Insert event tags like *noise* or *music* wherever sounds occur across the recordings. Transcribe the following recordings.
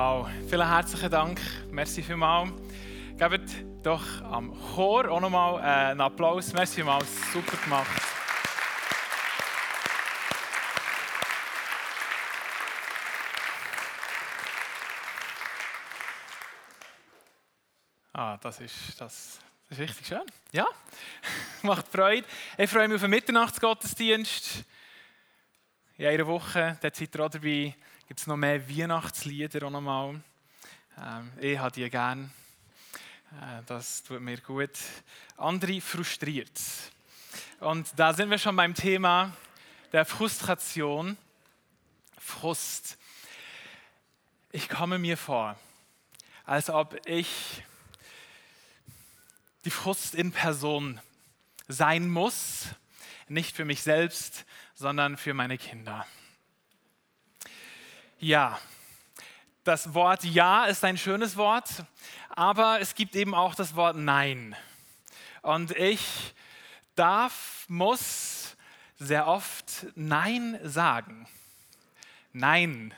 Wow, vielen herzlichen Dank. Merci vielmals. Gebt doch am Chor auch nochmal äh, einen Applaus. Merci vielmals, super gemacht. Ah, das ist, das, das ist richtig schön. Ja, *laughs* macht Freude. Ich freue mich auf den Mitternachtsgottesdienst. In einer Woche, da seid ihr auch dabei gibt es noch mehr Weihnachtslieder auch nochmal. Ähm, ich habe die gerne. Äh, das tut mir gut. Andere frustriert. Und da sind wir schon beim Thema der Frustration. Frust. Ich komme mir vor, als ob ich die Frust in Person sein muss, nicht für mich selbst, sondern für meine Kinder. Ja, das Wort Ja ist ein schönes Wort, aber es gibt eben auch das Wort Nein. Und ich darf, muss sehr oft Nein sagen. Nein,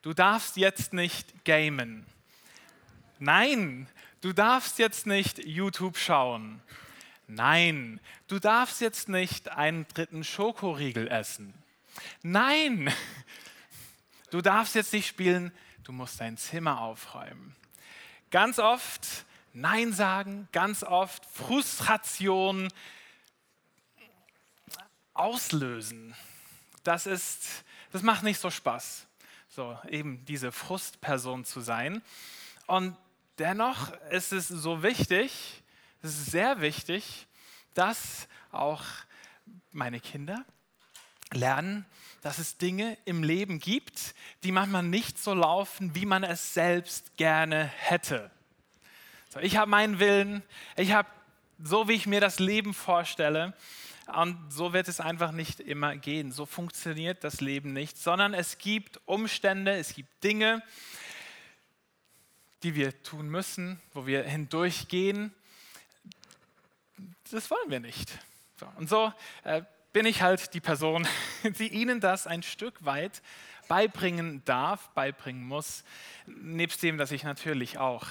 du darfst jetzt nicht gamen. Nein, du darfst jetzt nicht YouTube schauen. Nein, du darfst jetzt nicht einen dritten Schokoriegel essen. Nein, du darfst jetzt nicht spielen, du musst dein Zimmer aufräumen. Ganz oft Nein sagen, ganz oft Frustration auslösen. Das ist, das macht nicht so Spaß, so eben diese Frustperson zu sein. Und dennoch ist es so wichtig, es ist sehr wichtig, dass auch meine Kinder lernen, dass es Dinge im Leben gibt, die manchmal nicht so laufen, wie man es selbst gerne hätte. So, ich habe meinen Willen, ich habe so, wie ich mir das Leben vorstelle. Und so wird es einfach nicht immer gehen. So funktioniert das Leben nicht, sondern es gibt Umstände, es gibt Dinge, die wir tun müssen, wo wir hindurchgehen. Das wollen wir nicht. Und so äh, bin ich halt die Person, *laughs* die Ihnen das ein Stück weit beibringen darf, beibringen muss, nebst dem, dass ich natürlich auch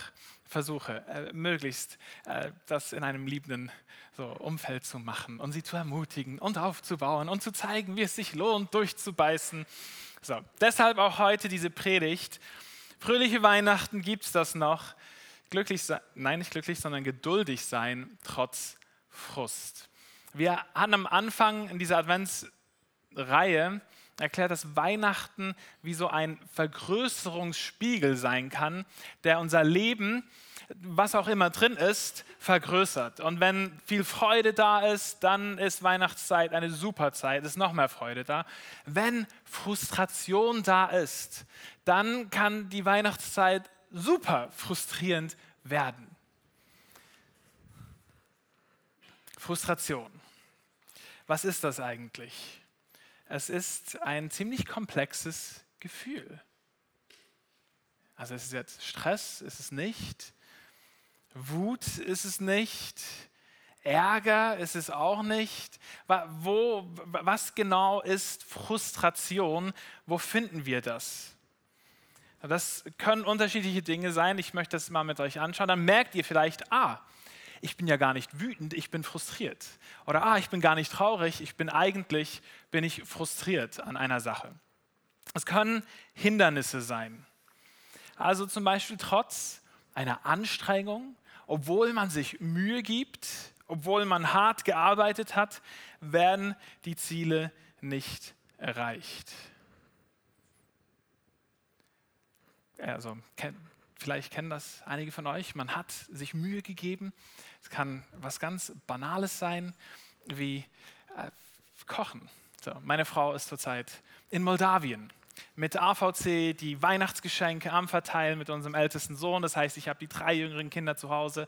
versuche, äh, möglichst äh, das in einem liebenden so, Umfeld zu machen und sie zu ermutigen und aufzubauen und zu zeigen, wie es sich lohnt, durchzubeißen. So, deshalb auch heute diese Predigt. Fröhliche Weihnachten gibt es das noch. Glücklich sein, nein, nicht glücklich, sondern geduldig sein, trotz Frust. Wir haben am Anfang in dieser Adventsreihe erklärt, dass Weihnachten wie so ein Vergrößerungsspiegel sein kann, der unser Leben, was auch immer drin ist, vergrößert. Und wenn viel Freude da ist, dann ist Weihnachtszeit eine super Zeit, ist noch mehr Freude da. Wenn Frustration da ist, dann kann die Weihnachtszeit super frustrierend werden. Frustration. Was ist das eigentlich? Es ist ein ziemlich komplexes Gefühl. Also es ist jetzt Stress, ist es nicht. Wut ist es nicht. Ärger ist es auch nicht. Wo, was genau ist Frustration? Wo finden wir das? Das können unterschiedliche Dinge sein. Ich möchte das mal mit euch anschauen. Dann merkt ihr vielleicht, ah, ich bin ja gar nicht wütend, ich bin frustriert. Oder ah, ich bin gar nicht traurig, ich bin eigentlich bin ich frustriert an einer Sache. Es können Hindernisse sein. Also zum Beispiel trotz einer Anstrengung, obwohl man sich Mühe gibt, obwohl man hart gearbeitet hat, werden die Ziele nicht erreicht. Also Vielleicht kennen das einige von euch. Man hat sich Mühe gegeben. Es kann was ganz Banales sein, wie äh, Kochen. So, meine Frau ist zurzeit in Moldawien mit AVC die Weihnachtsgeschenke am Verteilen mit unserem ältesten Sohn. Das heißt, ich habe die drei jüngeren Kinder zu Hause.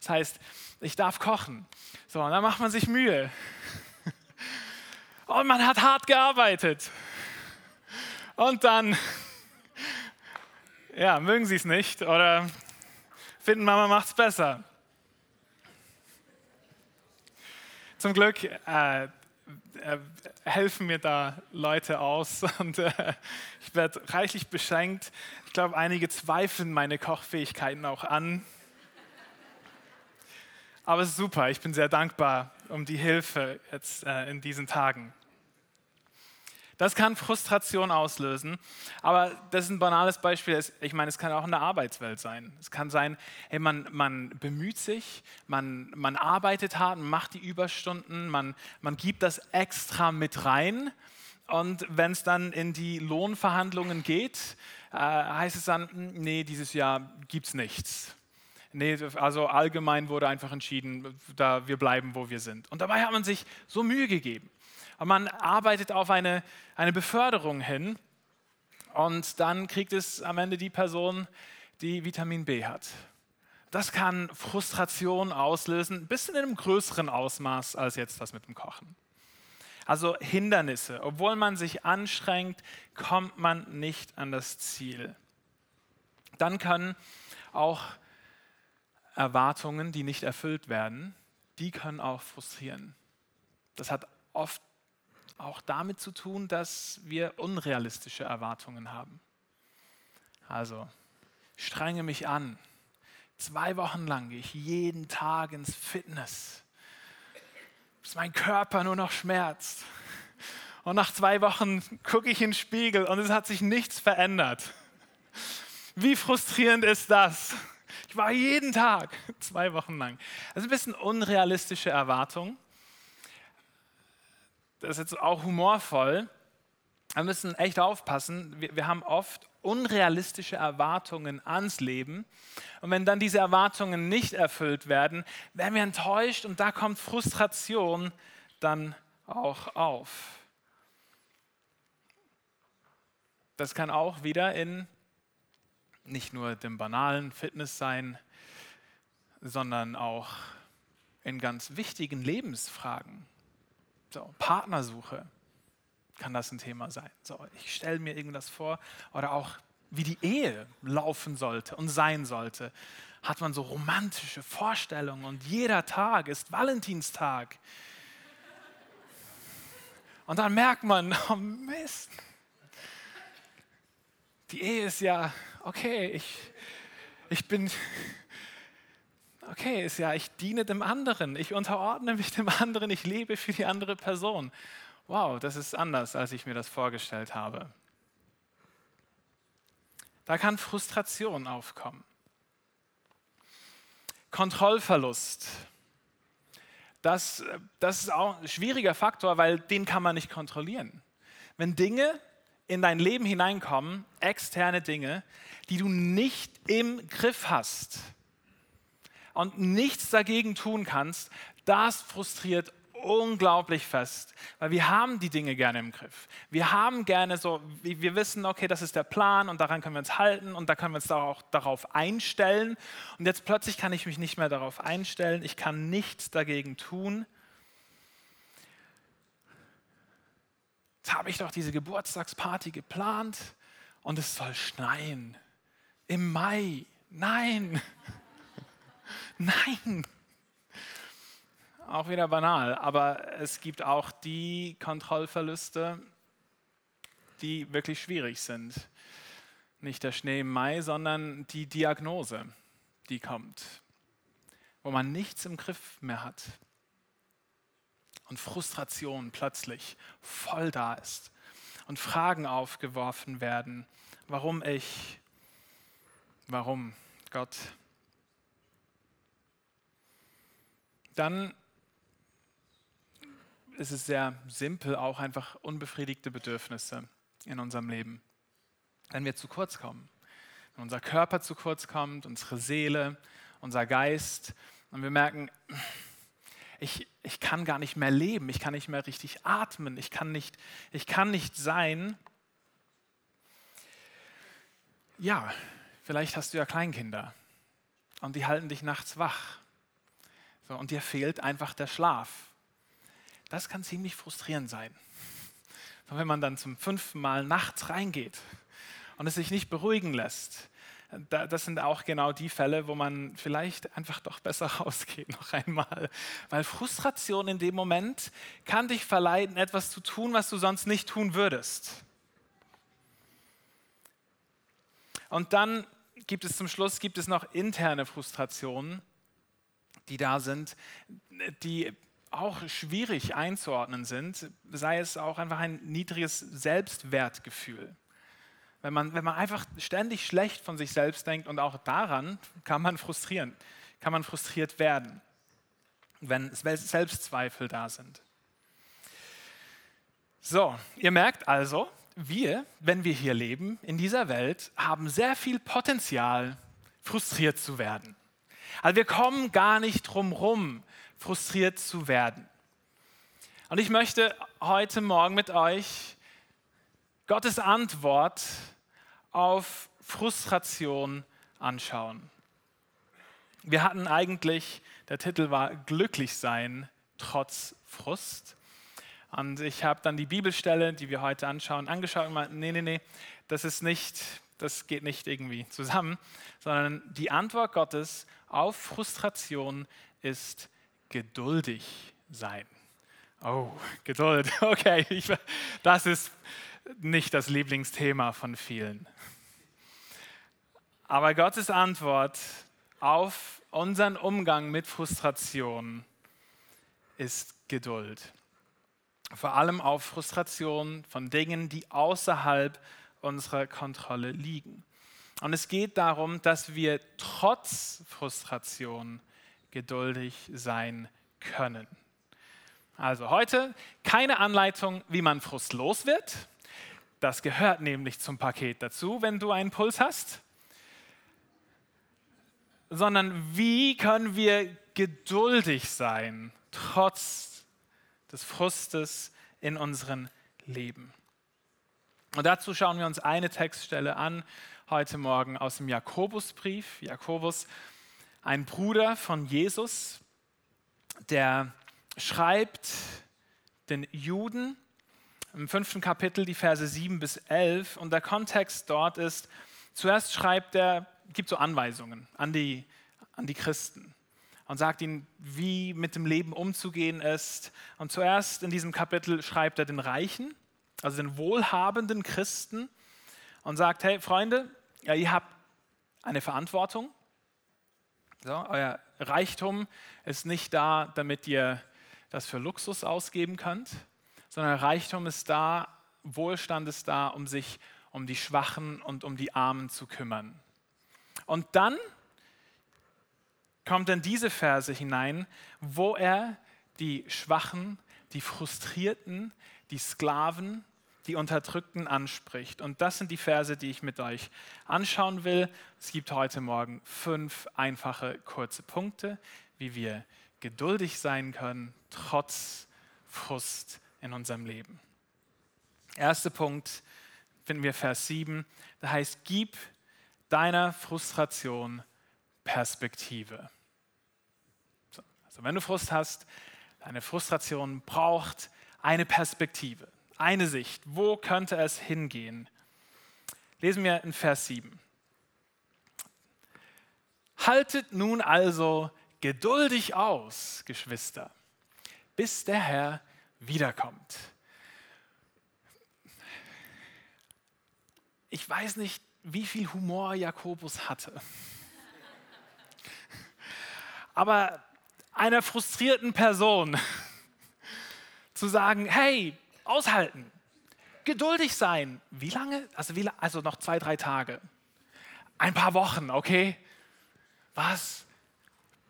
Das heißt, ich darf kochen. So, und dann macht man sich Mühe. *laughs* Und man hat hart gearbeitet. Und dann *laughs* ja, mögen sie es nicht oder finden, Mama macht es besser. Zum Glück, äh, äh, helfen mir da Leute aus *laughs* und äh, ich werde reichlich beschenkt. Ich glaube, einige zweifeln meine Kochfähigkeiten auch an. Aber es ist super, ich bin sehr dankbar um die Hilfe jetzt äh, in diesen Tagen. Das kann Frustration auslösen, aber das ist ein banales Beispiel. Ich meine, es kann auch in der Arbeitswelt sein. Es kann sein, hey, man, man bemüht sich, man, man arbeitet hart, man macht die Überstunden, man, man gibt das extra mit rein. Und wenn es dann in die Lohnverhandlungen geht, äh, heißt es dann, hm, nee, dieses Jahr gibt es nichts. Nee, also allgemein wurde einfach entschieden, da wir bleiben, wo wir sind. Und dabei hat man sich so Mühe gegeben. Und man arbeitet auf eine, eine Beförderung hin und dann kriegt es am Ende die Person, die Vitamin B hat. Das kann Frustration auslösen, ein bisschen in einem größeren Ausmaß als jetzt das mit dem Kochen. Also Hindernisse. Obwohl man sich anstrengt, kommt man nicht an das Ziel. Dann können auch Erwartungen, die nicht erfüllt werden, die können auch frustrieren. Das hat oft auch damit zu tun, dass wir unrealistische Erwartungen haben. Also, strenge mich an. Zwei Wochen lang gehe ich jeden Tag ins Fitness, bis mein Körper nur noch schmerzt. Und nach zwei Wochen gucke ich in den Spiegel und es hat sich nichts verändert. Wie frustrierend ist das? Ich war jeden Tag, *laughs* zwei Wochen lang. Das ist ein bisschen unrealistische Erwartung das ist jetzt auch humorvoll, wir müssen echt aufpassen. Wir, wir, haben oft unrealistische Erwartungen ans Leben. Und wenn dann diese Erwartungen nicht erfüllt werden, werden wir enttäuscht und da kommt Frustration dann auch auf. Das kann auch wieder in nicht nur dem banalen Fitness sein, sondern auch in ganz wichtigen Lebensfragen. So, Partnersuche kann das ein Thema sein. So, ich stelle mir irgendwas vor oder auch wie die Ehe laufen sollte und sein sollte. Hat man so romantische Vorstellungen und jeder Tag ist Valentinstag. Und dann merkt man, *laughs* oh Mist, die Ehe ist ja, okay, ich, ich bin, okay, ist ja, ich diene dem anderen, ich unterordne mich dem anderen, ich lebe für die andere Person. Wow, das ist anders, als ich mir das vorgestellt habe. Da kann Frustration aufkommen. Kontrollverlust. Das, das ist auch ein schwieriger Faktor, weil den kann man nicht kontrollieren. Wenn Dinge in dein Leben hineinkommen, externe Dinge, die du nicht im Griff hast, und nichts dagegen tun kannst, das frustriert unglaublich fest, weil wir haben die Dinge gerne im Griff. Wir haben gerne so, wir wissen, okay, das ist der Plan und daran können wir uns halten und da können wir uns auch darauf einstellen. Und jetzt plötzlich kann ich mich nicht mehr darauf einstellen, ich kann nichts dagegen tun. Jetzt habe ich doch diese Geburtstagsparty geplant und es soll schneien. Im Mai. Nein. Nein! Auch wieder banal, aber es gibt auch die Kontrollverluste, die wirklich schwierig sind. Nicht der Schnee im Mai, sondern die Diagnose, die kommt, wo man nichts im Griff mehr hat und Frustration plötzlich voll da ist und Fragen aufgeworfen werden, warum ich, warum Gott, dann ist es sehr simpel, auch einfach unbefriedigte Bedürfnisse in unserem Leben. Wenn wir zu kurz kommen, wenn unser Körper zu kurz kommt, unsere Seele, unser Geist und wir merken, ich, ich kann gar nicht mehr leben, ich kann nicht mehr richtig atmen, ich kann nicht, ich kann nicht sein. Ja, vielleicht hast du ja Kleinkinder und die halten dich nachts wach so, und dir fehlt einfach der Schlaf. Das kann ziemlich frustrierend sein. Und wenn man dann zum fünften Mal nachts reingeht und es sich nicht beruhigen lässt, das sind auch genau die Fälle, wo man vielleicht einfach doch besser *laughs* rausgeht noch einmal. Weil Frustration in dem Moment kann dich verleiten, etwas zu tun, was du sonst nicht tun würdest. Und dann gibt es zum Schluss gibt es noch interne Frustrationen, die da sind, die auch schwierig einzuordnen sind, sei es auch einfach ein niedriges Selbstwertgefühl. Wenn man, wenn man einfach ständig schlecht von sich selbst denkt und auch daran kann man frustrieren, kann man frustriert werden, wenn Selbstzweifel da sind. So, ihr merkt also, wir, wenn wir hier leben, in dieser Welt, haben sehr viel Potenzial, frustriert zu werden. Also wir kommen gar nicht drum rum, frustriert zu werden. Und ich möchte heute Morgen mit euch Gottes Antwort auf Frustration anschauen. Wir hatten eigentlich, der Titel war Glücklich sein trotz Frust. Und ich habe dann die Bibelstelle, die wir heute anschauen, angeschaut und meinte, nee, nee, nee, das ist nicht, das geht nicht irgendwie zusammen, sondern die Antwort Gottes auf Frustration ist geduldig sein. Oh, Geduld. *laughs* Okay, ich, das ist nicht das Lieblingsthema von vielen. Aber Gottes Antwort auf unseren Umgang mit Frustration ist Geduld. Vor allem auf Frustration von Dingen, die außerhalb unserer Kontrolle liegen. Und es geht darum, dass wir trotz Frustration geduldig sein können. Also heute keine Anleitung, wie man frustlos wird. Das gehört nämlich zum Paket dazu, wenn du einen Puls hast. Sondern wie können wir geduldig sein, trotz des Frustes in unserem Leben. Und dazu schauen wir uns eine Textstelle an, heute Morgen aus dem Jakobusbrief. Jakobus ein Bruder von Jesus, der schreibt den Juden im fünften Kapitel die Verse 7 bis 11 und der Kontext dort ist, zuerst schreibt er, gibt so Anweisungen an die, an die Christen und sagt ihnen, wie mit dem Leben umzugehen ist. Und zuerst in diesem Kapitel schreibt er den Reichen, also den wohlhabenden Christen und sagt, hey Freunde, ja, ihr habt eine Verantwortung, so, euer Reichtum ist nicht da, damit ihr das für Luxus ausgeben könnt, sondern Reichtum ist da, Wohlstand ist da, um sich um die Schwachen und um die Armen zu kümmern. Und dann kommt in diese Verse hinein, wo er die Schwachen, die Frustrierten, die Sklaven die Unterdrückten anspricht. Und das sind die Verse, die ich mit euch anschauen will. Es gibt heute Morgen fünf einfache, kurze Punkte, wie wir geduldig sein können, trotz Frust in unserem Leben. Erster Punkt finden wir Vers 7. Da heißt, gib deiner Frustration Perspektive. Also wenn du Frust hast, deine Frustration braucht eine Perspektive eine Sicht. Wo könnte es hingehen? Lesen wir in Vers 7. Haltet nun also geduldig aus, Geschwister, bis der Herr wiederkommt. Ich weiß nicht, wie viel Humor Jakobus hatte. Aber einer frustrierten Person zu sagen, hey, aushalten. Geduldig sein. Wie lange? Also, wie, also noch zwei, drei Tage. Ein paar Wochen, okay? Was?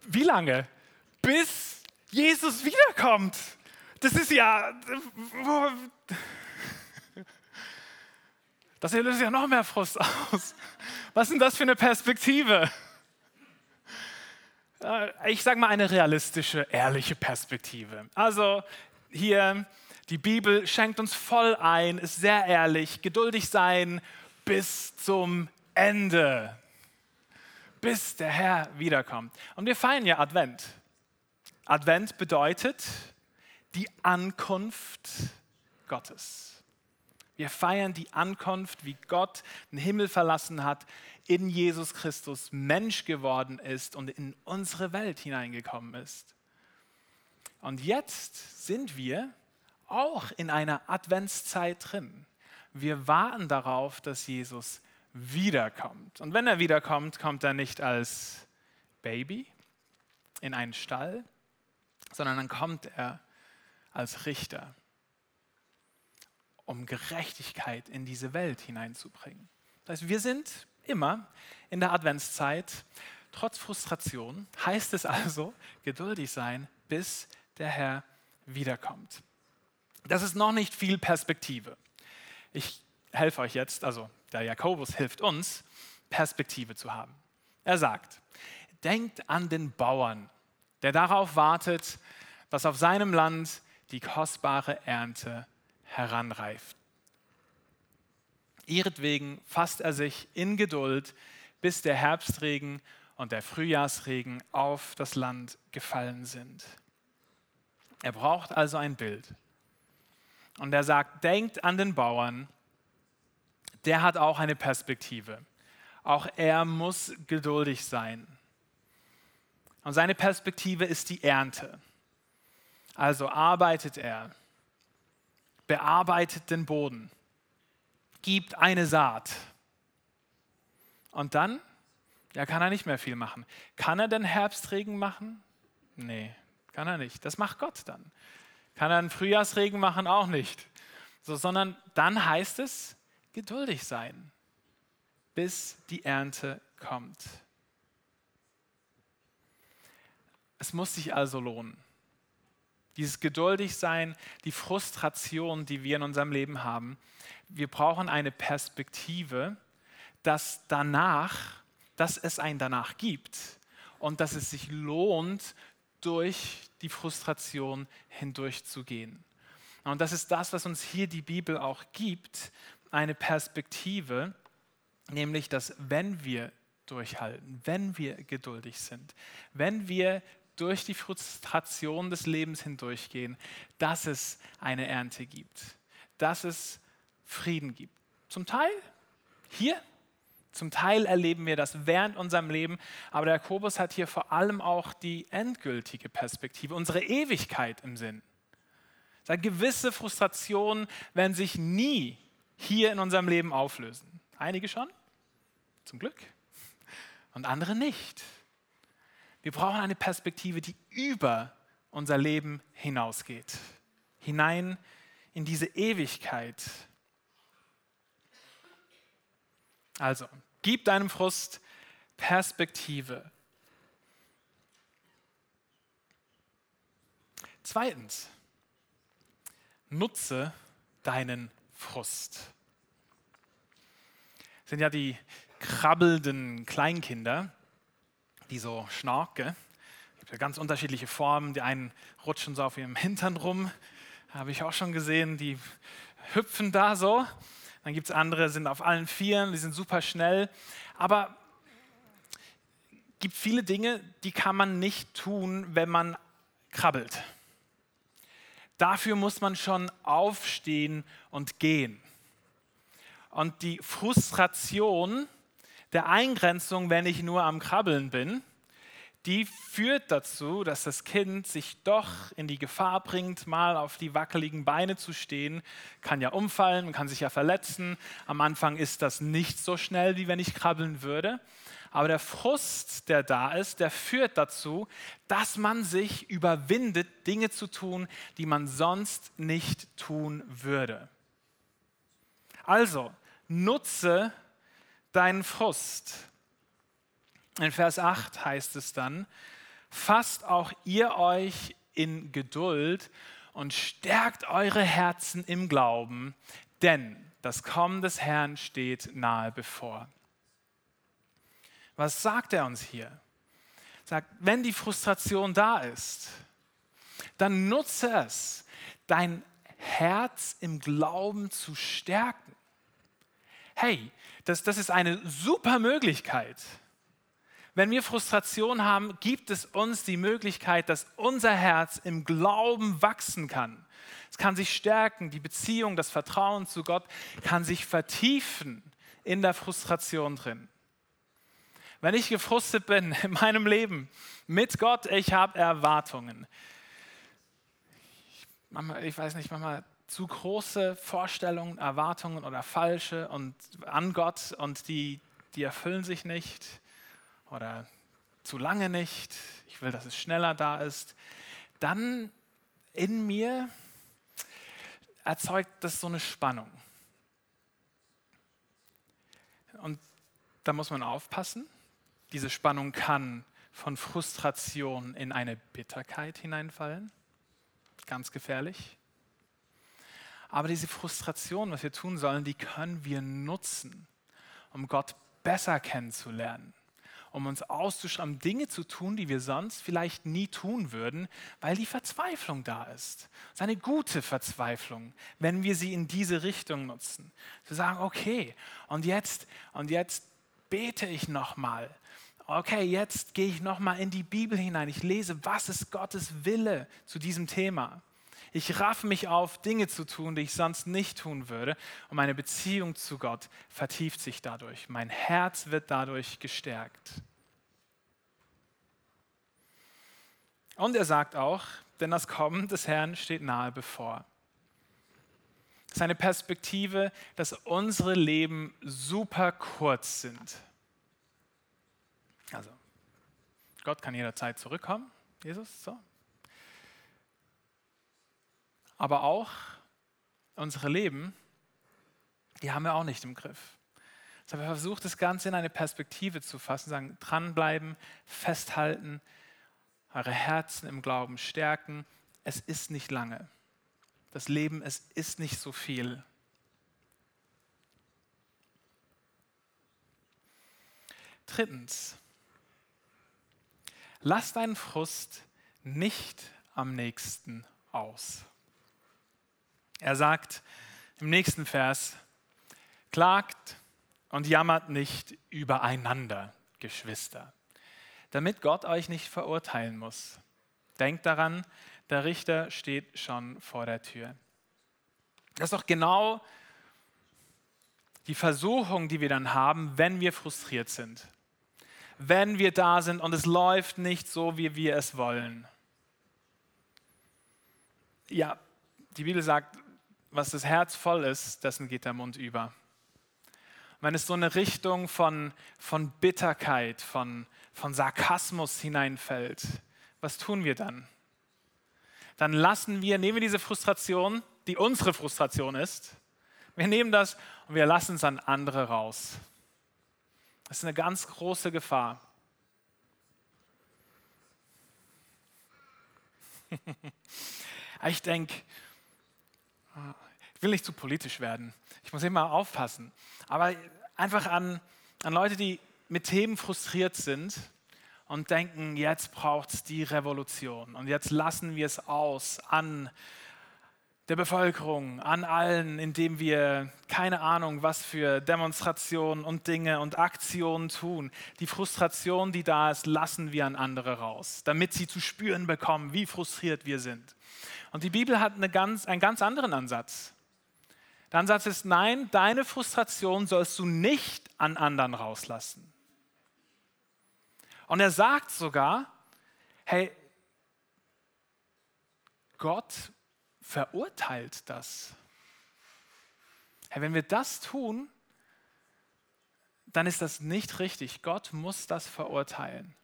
Wie lange? Bis Jesus wiederkommt. Das ist ja. Das löst ja noch mehr Frust aus. Was ist denn das für eine Perspektive? Äh, ich sage mal eine realistische, ehrliche Perspektive. Also hier die Bibel schenkt uns voll ein, ist sehr ehrlich, geduldig sein bis zum Ende, bis der Herr wiederkommt. Und wir feiern ja Advent. Advent bedeutet die Ankunft Gottes. Wir feiern die Ankunft, wie Gott den Himmel verlassen hat, in Jesus Christus Mensch geworden ist und in unsere Welt hineingekommen ist. Und jetzt sind wir auch in einer Adventszeit drin. Wir warten darauf, dass Jesus wiederkommt. Und wenn er wiederkommt, kommt er nicht als Baby in einen Stall, sondern dann kommt er als Richter, um Gerechtigkeit in diese Welt hineinzubringen. Das heißt, wir sind immer in der Adventszeit, trotz Frustration, heißt es also, geduldig sein, bis der Herr wiederkommt. Das ist noch nicht viel Perspektive. Ich helfe euch jetzt, also der Jakobus hilft uns, Perspektive zu haben. Er sagt, denkt an den Bauern, der darauf wartet, dass auf seinem Land die kostbare Ernte heranreift. Ihretwegen fasst er sich in Geduld, bis der Herbstregen und der Frühjahrsregen auf das Land gefallen sind. Er braucht also ein Bild. Und er sagt, denkt an den Bauern, der hat auch eine Perspektive. Auch er muss geduldig sein. Und seine Perspektive ist die Ernte. Also arbeitet er, bearbeitet den Boden, gibt eine Saat. Und dann, ja, kann er nicht mehr viel machen. Kann er den Herbstregen machen? Nee, kann er nicht. Das macht Gott dann. Kann er einen Frühjahrsregen machen? Auch nicht. So, sondern dann heißt es, geduldig sein, bis die Ernte kommt. Es muss sich also lohnen. Dieses geduldig sein, die Frustration, die wir in unserem Leben haben. Wir brauchen eine Perspektive, dass danach, dass es ein danach gibt und dass es sich lohnt, durch die Frustration hindurchzugehen. Und das ist das, was uns hier die Bibel auch gibt, eine Perspektive, nämlich dass wenn wir durchhalten, wenn wir geduldig sind, wenn wir durch die Frustration des Lebens hindurchgehen, dass es eine Ernte gibt, dass es Frieden gibt. Zum Teil hier, zum Teil erleben wir das während unserem Leben, aber der Jakobus hat hier vor allem auch die endgültige Perspektive, unsere Ewigkeit im Sinn. gewisse Frustrationen werden sich nie hier in unserem Leben auflösen. Einige schon, zum Glück, und andere nicht. Wir brauchen eine Perspektive, die über unser Leben hinausgeht, hinein in diese Ewigkeit. Also, gib deinem Frust Perspektive. Zweitens, nutze deinen Frust. Das sind ja die krabbelnden Kleinkinder, die so schnarken. Es gibt ja ganz unterschiedliche Formen. Die einen rutschen so auf ihrem Hintern rum, habe ich auch schon gesehen. Die hüpfen da so. Dann gibt es andere, sind auf allen Vieren, die sind super schnell. Aber es gibt viele Dinge, die kann man nicht tun, wenn man krabbelt. Dafür muss man schon aufstehen und gehen. Und die Frustration der Eingrenzung, wenn ich nur am Krabbeln bin, die führt dazu, dass das Kind sich doch in die Gefahr bringt, mal auf die wackeligen Beine zu stehen. Kann ja umfallen, kann sich ja verletzen. Am Anfang ist das nicht so schnell, wie wenn ich krabbeln würde. Aber der Frust, der da ist, der führt dazu, dass man sich überwindet, Dinge zu tun, die man sonst nicht tun würde. Also, nutze deinen Frust. In Vers 8 heißt es dann, fasst auch ihr euch in Geduld und stärkt eure Herzen im Glauben, denn das Kommen des Herrn steht nahe bevor. Was sagt er uns hier? Er sagt, wenn die Frustration da ist, dann nutze es, dein Herz im Glauben zu stärken. Hey, das, das ist eine super Möglichkeit. Wenn wir Frustration haben, gibt es uns die Möglichkeit, dass unser Herz im Glauben wachsen kann. Es kann sich stärken, die Beziehung, das Vertrauen zu Gott kann sich vertiefen in der Frustration drin. Wenn ich gefrustet bin in meinem Leben mit Gott, ich habe Erwartungen. Ich, manchmal, ich weiß nicht, manchmal zu große Vorstellungen, Erwartungen oder falsche und an Gott und die, die erfüllen sich nicht oder zu lange nicht. Ich will, dass es schneller da ist. Dann in mir erzeugt das so eine Spannung. Und da muss man aufpassen. Diese Spannung kann von Frustration in eine Bitterkeit hineinfallen. Ganz gefährlich. Aber diese Frustration, was wir tun sollen, die können wir nutzen, um Gott besser kennenzulernen um uns auszuschreiben, Dinge zu tun, die wir sonst vielleicht nie tun würden, weil die Verzweiflung da ist. Es ist eine gute Verzweiflung, wenn wir sie in diese Richtung nutzen. Zu sagen, okay, und jetzt, und jetzt bete ich nochmal. Okay, jetzt gehe ich nochmal in die Bibel hinein. Ich lese, was ist Gottes Wille zu diesem Thema. Ich raffe mich auf, Dinge zu tun, die ich sonst nicht tun würde. Und meine Beziehung zu Gott vertieft sich dadurch. Mein Herz wird dadurch gestärkt. Und er sagt auch, denn das Kommen des Herrn steht nahe bevor. Seine Perspektive, dass unsere Leben super kurz sind. Also, Gott kann jederzeit zurückkommen, Jesus, so, aber auch unsere Leben, die haben wir auch nicht im Griff. Deshalb also versucht das Ganze in eine Perspektive zu fassen, sagen, dranbleiben, festhalten, eure Herzen im Glauben stärken. Es ist nicht lange. Das Leben, es ist nicht so viel. Drittens, lass deinen Frust nicht am nächsten aus. Er sagt im nächsten Vers, klagt und jammert nicht übereinander, Geschwister, damit Gott euch nicht verurteilen muss. Denkt daran, der Richter steht schon vor der Tür. Das ist doch genau die Versuchung, die wir dann haben, wenn wir frustriert sind. Wenn wir da sind und es läuft nicht so, wie wir es wollen. Ja, die Bibel sagt, was das Herz voll ist, dessen geht der Mund über. wenn es so eine Richtung von, von Bitterkeit, von, von Sarkasmus hineinfällt, was tun wir dann? Dann lassen wir, nehmen wir diese Frustration, die unsere Frustration ist, wir nehmen das und wir lassen es an andere raus. Das ist eine ganz große Gefahr. *laughs* ich denke, will nicht zu politisch werden. Ich muss immer aufpassen. Aber einfach an, an Leute, die mit Themen frustriert sind und denken, jetzt braucht es die Revolution und jetzt lassen wir es aus an der Bevölkerung, an allen, indem wir keine Ahnung, was für Demonstrationen und Dinge und Aktionen tun. Die Frustration, die da ist, lassen wir an andere raus, damit sie zu spüren bekommen, wie frustriert wir sind. Und die Bibel hat eine ganz, einen ganz anderen Ansatz. Der Ansatz ist, nein, deine Frustration sollst du nicht an anderen rauslassen. Und er sagt sogar, hey, Gott verurteilt das. Hey, wenn wir das tun, dann ist das nicht richtig. Gott muss das verurteilen.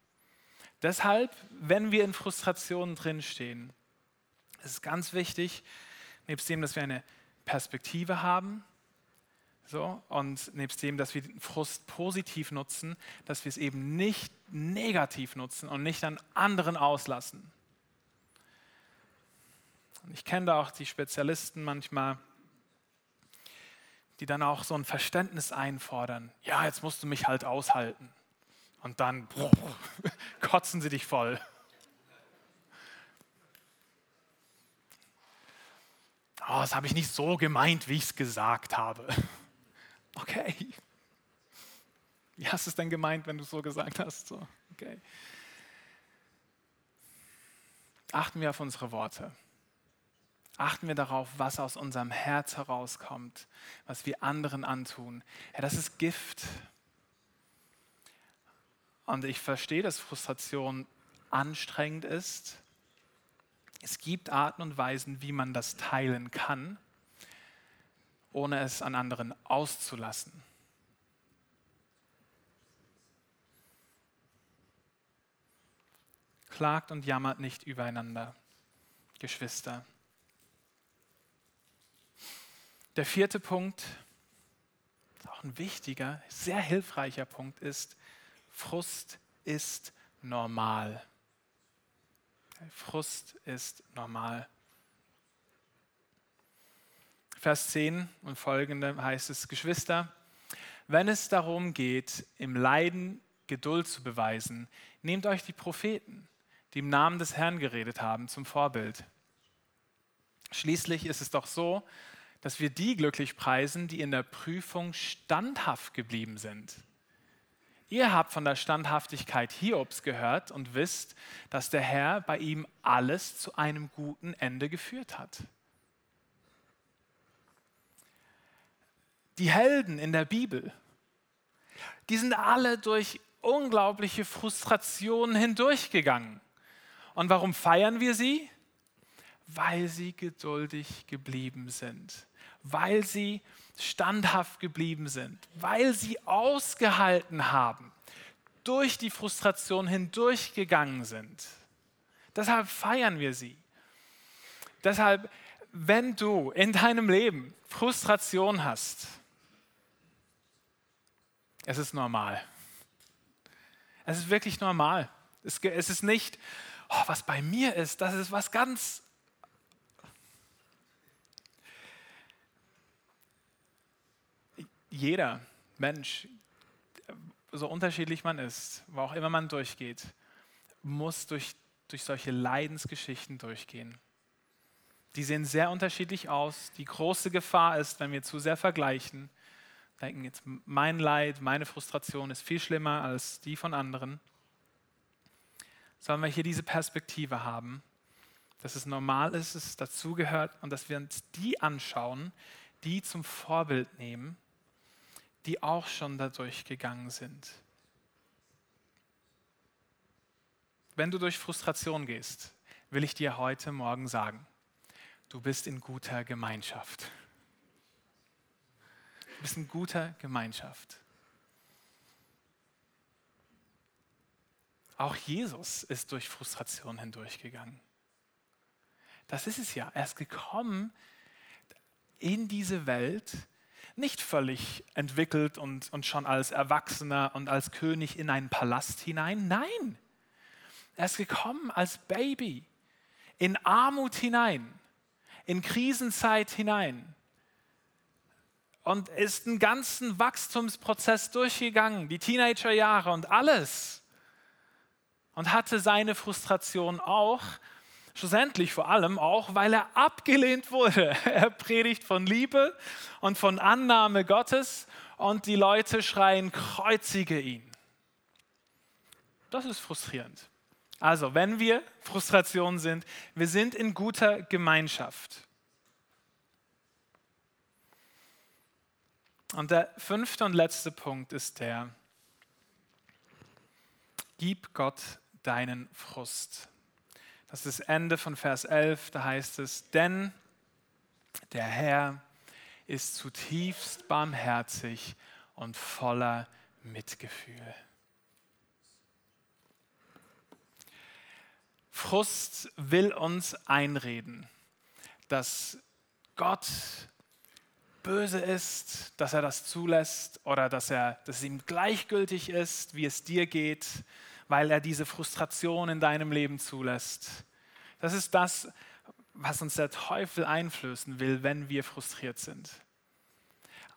Deshalb, wenn wir in Frustrationen drinstehen, es ist ganz wichtig, nebst dem, dass wir eine Perspektive haben, so, und nebst dem, dass wir den Frust positiv nutzen, dass wir es eben nicht negativ nutzen und nicht an anderen auslassen. Und ich kenne da auch die Spezialisten manchmal, die dann auch so ein Verständnis einfordern. Ja, jetzt musst du mich halt aushalten. Und dann boah, *laughs* kotzen sie dich voll. Oh, das habe ich nicht so gemeint, wie ich es gesagt habe. *laughs* Okay. Wie hast du es denn gemeint, wenn du es so gesagt hast? So, okay. Achten wir auf unsere Worte. Achten wir darauf, was aus unserem Herz herauskommt, was wir anderen antun. Ja, das ist Gift. Und ich verstehe, dass Frustration anstrengend ist. Es gibt Arten und Weisen, wie man das teilen kann, ohne es an anderen auszulassen. Klagt und jammert nicht übereinander, Geschwister. Der vierte Punkt, auch ein wichtiger, sehr hilfreicher Punkt ist, Frust ist normal. Frust ist normal. Vers 10 und folgende heißt es, Geschwister, wenn es darum geht, im Leiden Geduld zu beweisen, nehmt euch die Propheten, die im Namen des Herrn geredet haben, zum Vorbild. Schließlich ist es doch so, dass wir die glücklich preisen, die in der Prüfung standhaft geblieben sind. Ihr habt von der Standhaftigkeit Hiobs gehört und wisst, dass der Herr bei ihm alles zu einem guten Ende geführt hat. Die Helden in der Bibel, die sind alle durch unglaubliche Frustrationen hindurchgegangen. Und warum feiern wir sie? Weil sie geduldig geblieben sind, weil sie standhaft geblieben sind, weil sie ausgehalten haben, durch die Frustration hindurchgegangen sind. Deshalb feiern wir sie. Deshalb, wenn du in deinem Leben Frustration hast, es ist normal. Es ist wirklich normal. Es, ist nicht, oh, was bei mir ist, das ist was ganz jeder Mensch, so unterschiedlich man ist, wo auch immer man durchgeht, muss durch, durch solche Leidensgeschichten durchgehen. Die sehen sehr unterschiedlich aus. Die große Gefahr ist, wenn wir zu sehr vergleichen, denken jetzt, mein Leid, meine Frustration ist viel schlimmer als die von anderen. Sollen wir hier diese Perspektive haben, dass es normal ist, es dazugehört und dass wir uns die anschauen, die zum Vorbild nehmen die auch schon dadurch gegangen sind. Wenn du durch Frustration gehst, will ich dir heute Morgen sagen, du bist in guter Gemeinschaft. Du bist in guter Gemeinschaft. Auch Jesus ist durch Frustration hindurchgegangen. Das ist es ja. Er ist gekommen in diese Welt, nicht völlig entwickelt und, und schon als Erwachsener und als König in einen Palast hinein. Nein, er ist gekommen als Baby, in Armut hinein, in Krisenzeit hinein und ist einen ganzen Wachstumsprozess durchgegangen, die Teenagerjahre und alles. Und hatte seine Frustration auch Schlussendlich vor allem auch, weil er abgelehnt wurde. *laughs* Er predigt von Liebe und von Annahme Gottes und die Leute schreien, kreuzige ihn. Das ist frustrierend. Also, wenn wir Frustration sind, wir sind in guter Gemeinschaft. Und der fünfte und letzte Punkt ist der, gib Gott deinen Frust. Das ist das Ende von Vers 11, da heißt es, denn der Herr ist zutiefst barmherzig und voller Mitgefühl. Frust will uns einreden, dass Gott böse ist, dass er das zulässt oder dass, er, dass es ihm gleichgültig ist, wie es dir geht, weil er diese Frustration in deinem Leben zulässt. Das ist das, was uns der Teufel einflößen will, wenn wir frustriert sind.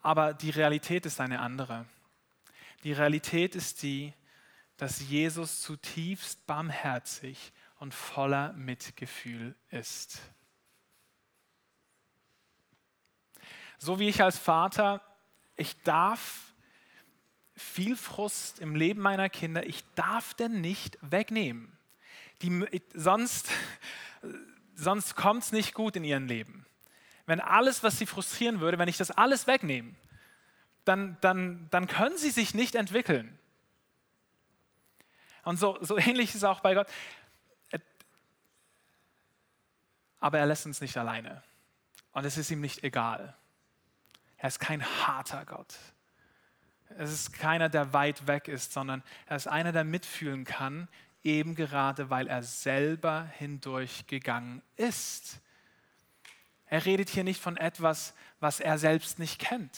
Aber die Realität ist eine andere. Die Realität ist die, dass Jesus zutiefst barmherzig und voller Mitgefühl ist. So wie ich als Vater, ich darf viel Frust im Leben meiner Kinder, ich darf den nicht wegnehmen. Die, sonst *laughs* sonst kommt es nicht gut in ihrem Leben. Wenn alles, was sie frustrieren würde, wenn ich das alles wegnehme, dann, dann, dann können sie sich nicht entwickeln. Und so, so *laughs* ähnlich ist es auch bei Gott. Aber er lässt uns nicht alleine. Und es ist ihm nicht egal. Er ist kein harter Gott. Es ist keiner, der weit weg ist, sondern er ist einer, der mitfühlen kann, eben gerade weil er selber hindurchgegangen ist. Er redet hier nicht von etwas, was er selbst nicht kennt,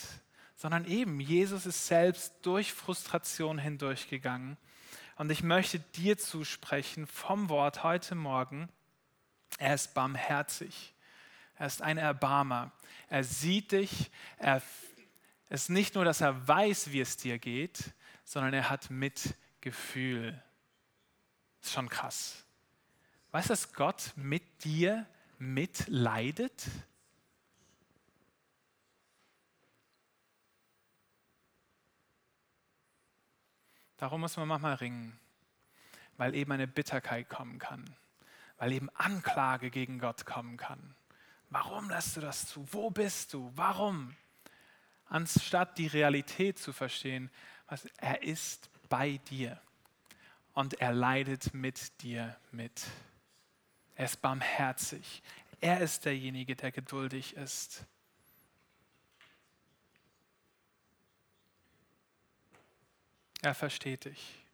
sondern eben, Jesus ist selbst durch Frustration hindurchgegangen. Und ich möchte dir zusprechen vom Wort heute Morgen, er ist barmherzig, er ist ein Erbarmer, er sieht dich, er ist nicht nur, dass er weiß, wie es dir geht, sondern er hat Mitgefühl. Das ist schon krass. Weißt du, dass Gott mit dir mitleidet? Darum muss man manchmal ringen, weil eben eine Bitterkeit kommen kann, weil eben Anklage gegen Gott kommen kann. Warum lässt du das zu? Wo bist du? Warum? Anstatt die Realität zu verstehen, was er ist bei dir und er leidet mit dir mit. Er ist barmherzig. Er ist derjenige, der geduldig ist. Er versteht dich.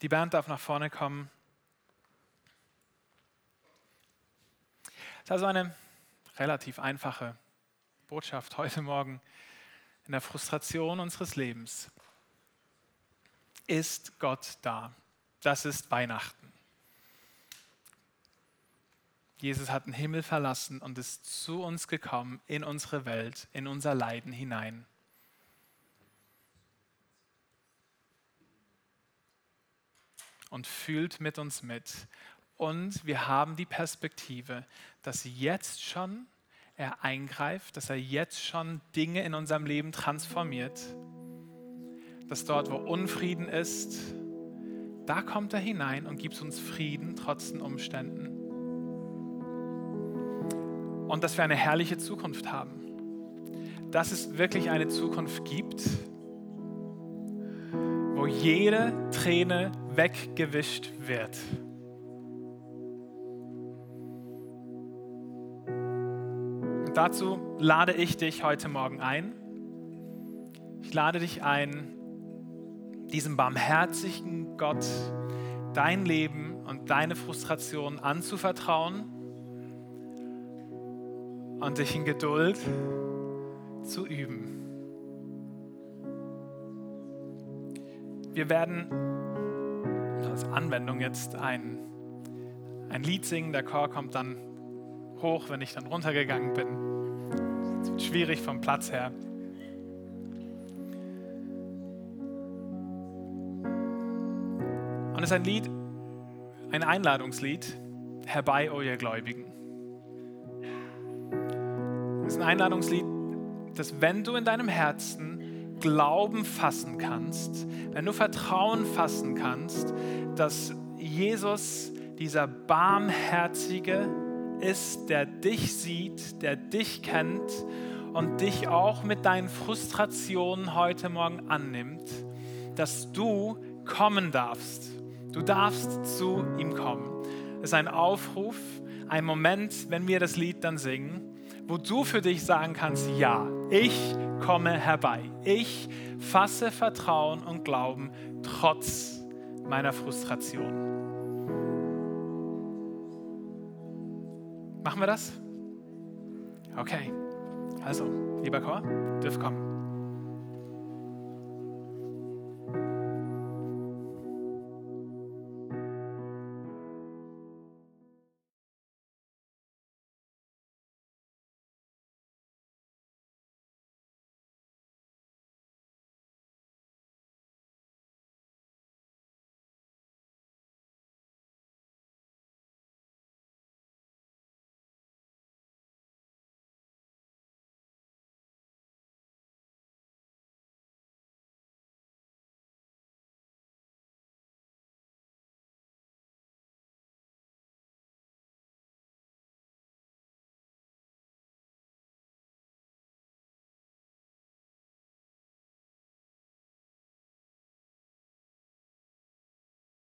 Die Band darf nach vorne kommen. Es ist also eine relativ einfache Botschaft heute Morgen in der Frustration unseres Lebens. Ist Gott da? Das ist Weihnachten. Jesus hat den Himmel verlassen und ist zu uns gekommen, in unsere Welt, in unser Leiden hinein. und fühlt mit uns mit. Und wir haben die Perspektive, dass jetzt schon er eingreift, dass er jetzt schon Dinge in unserem Leben transformiert. Dass dort, wo Unfrieden ist, da kommt er hinein und gibt uns Frieden trotz den Umständen. Und dass wir eine herrliche Zukunft haben. Dass es wirklich eine Zukunft gibt, wo jede Träne weggewischt wird. Und dazu lade ich dich heute Morgen ein. Ich lade dich ein, diesem barmherzigen Gott dein Leben und deine Frustration anzuvertrauen und dich in Geduld zu üben. Wir werden als Anwendung jetzt ein, ein Lied singen. Der Chor kommt dann hoch, wenn ich dann runtergegangen bin. Es wird schwierig vom Platz her. Und es ist ein Lied, ein Einladungslied, Herbei, o ihr Gläubigen. Es ist ein Einladungslied, dass wenn du in deinem Herzen Glauben fassen kannst, wenn du Vertrauen fassen kannst, dass Jesus dieser barmherzige ist, der dich sieht, der dich kennt und dich auch mit deinen Frustrationen heute Morgen annimmt, dass du kommen darfst. Du darfst zu ihm kommen. Es ist ein Aufruf, ein Moment, wenn wir das Lied dann singen, wo du für dich sagen kannst, ja, ich komme herbei. Ich fasse Vertrauen und Glauben trotz meiner Frustration. Machen wir das? Okay. Also, lieber Chor, dürft kommen.